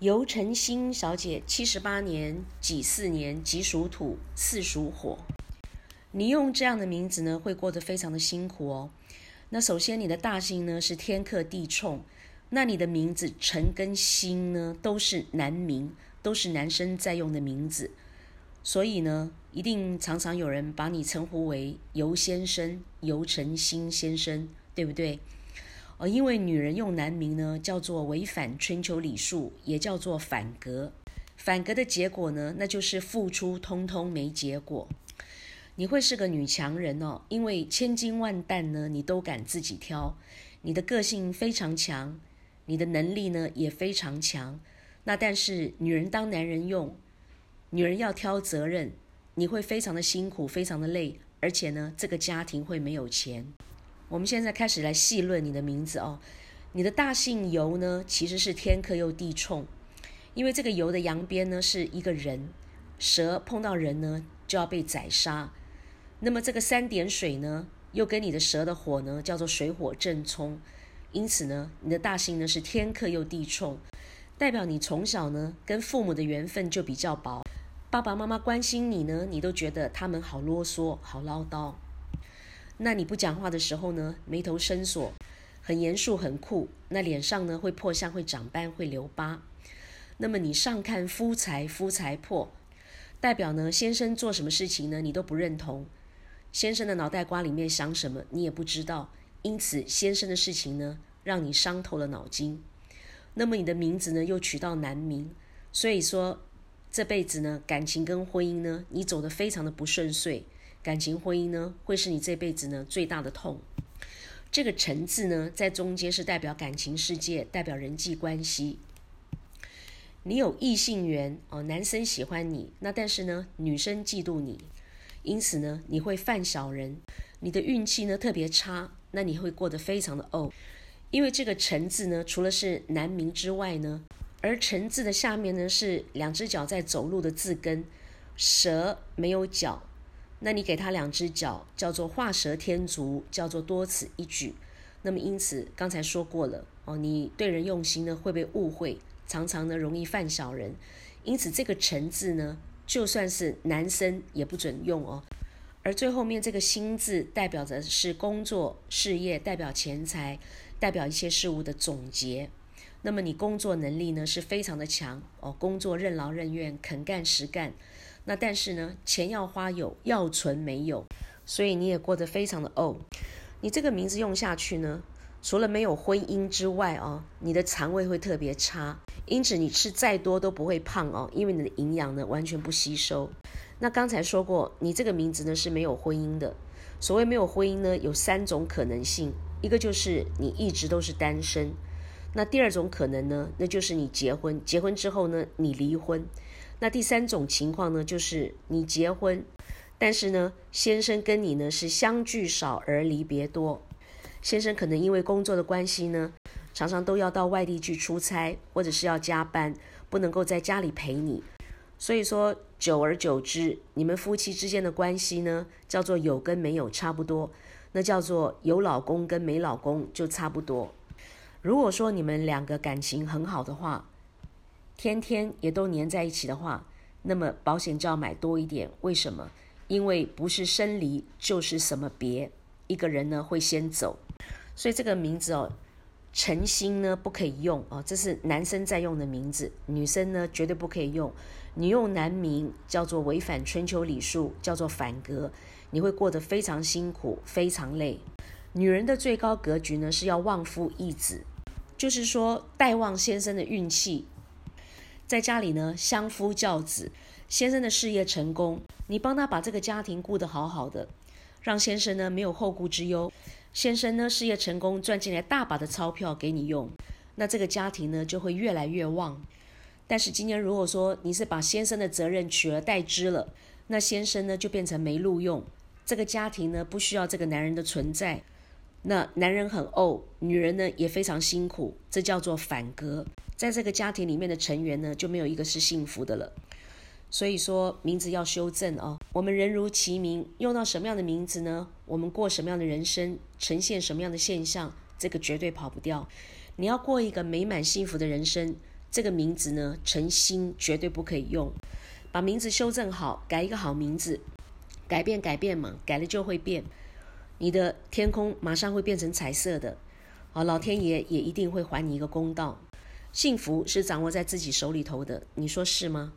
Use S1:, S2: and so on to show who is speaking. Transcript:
S1: 尤晨星小姐，七十八年己巳年，己属土，巳属火。你用这样的名字呢，会过得非常的辛苦哦。那首先，你的大姓呢是天克地冲，那你的名字辰跟辛呢都是男名，都是男生在用的名字，所以呢，一定常常有人把你称呼为尤先生、尤晨星先生，对不对？哦，因为女人用男名呢，叫做违反春秋礼数，也叫做反格。反格的结果呢，那就是付出通通没结果。你会是个女强人哦，因为千金万担呢，你都敢自己挑。你的个性非常强，你的能力呢也非常强。那但是女人当男人用，女人要挑责任，你会非常的辛苦，非常的累，而且呢，这个家庭会没有钱。我们现在开始来细论你的名字哦。你的大姓尤呢，其实是天克又地冲，因为这个尤的阳边呢是一个人，蛇碰到人呢就要被宰杀。那么这个三点水呢，又跟你的蛇的火呢叫做水火正冲，因此呢，你的大姓呢是天克又地冲，代表你从小呢跟父母的缘分就比较薄，爸爸妈妈关心你呢，你都觉得他们好啰嗦，好唠叨。那你不讲话的时候呢，眉头深锁，很严肃很酷。那脸上呢会破相，会长斑，会留疤。那么你上看夫财，夫财破，代表呢先生做什么事情呢，你都不认同。先生的脑袋瓜里面想什么，你也不知道。因此先生的事情呢，让你伤透了脑筋。那么你的名字呢又取到男名，所以说这辈子呢感情跟婚姻呢，你走得非常的不顺遂。感情婚姻呢，会是你这辈子呢最大的痛。这个“辰”字呢，在中间是代表感情世界，代表人际关系。你有异性缘哦，男生喜欢你，那但是呢，女生嫉妒你，因此呢，你会犯小人。你的运气呢特别差，那你会过得非常的怄。因为这个“辰”字呢，除了是男名之外呢，而“辰”字的下面呢是两只脚在走路的字根，蛇没有脚。那你给他两只脚，叫做画蛇添足，叫做多此一举。那么因此刚才说过了哦，你对人用心呢会被误会，常常呢容易犯小人。因此这个“辰”字呢，就算是男生也不准用哦。而最后面这个“心”字代表着是工作事业，代表钱财，代表一切事物的总结。那么你工作能力呢是非常的强哦，工作任劳任怨，肯干实干。那但是呢，钱要花有，要存没有，所以你也过得非常的怄。你这个名字用下去呢，除了没有婚姻之外哦，你的肠胃会特别差，因此你吃再多都不会胖哦，因为你的营养呢完全不吸收。那刚才说过，你这个名字呢是没有婚姻的。所谓没有婚姻呢，有三种可能性，一个就是你一直都是单身，那第二种可能呢，那就是你结婚，结婚之后呢，你离婚。那第三种情况呢，就是你结婚，但是呢，先生跟你呢是相聚少而离别多。先生可能因为工作的关系呢，常常都要到外地去出差，或者是要加班，不能够在家里陪你。所以说，久而久之，你们夫妻之间的关系呢，叫做有跟没有差不多，那叫做有老公跟没老公就差不多。如果说你们两个感情很好的话，天天也都黏在一起的话，那么保险就要买多一点。为什么？因为不是生离就是什么别，一个人呢会先走。所以这个名字哦，诚心呢不可以用哦，这是男生在用的名字，女生呢绝对不可以用。你用男名叫做违反春秋礼数，叫做反格，你会过得非常辛苦，非常累。女人的最高格局呢是要旺夫益子，就是说戴望先生的运气。在家里呢，相夫教子，先生的事业成功，你帮他把这个家庭顾得好好的，让先生呢没有后顾之忧，先生呢事业成功，赚进来大把的钞票给你用，那这个家庭呢就会越来越旺。但是今天如果说你是把先生的责任取而代之了，那先生呢就变成没路用，这个家庭呢不需要这个男人的存在，那男人很怄，女人呢也非常辛苦，这叫做反格。在这个家庭里面的成员呢，就没有一个是幸福的了。所以说名字要修正哦。我们人如其名，用到什么样的名字呢？我们过什么样的人生，呈现什么样的现象，这个绝对跑不掉。你要过一个美满幸福的人生，这个名字呢，诚心绝对不可以用。把名字修正好，改一个好名字，改变改变嘛，改了就会变。你的天空马上会变成彩色的，好，老天爷也一定会还你一个公道。幸福是掌握在自己手里头的，你说是吗？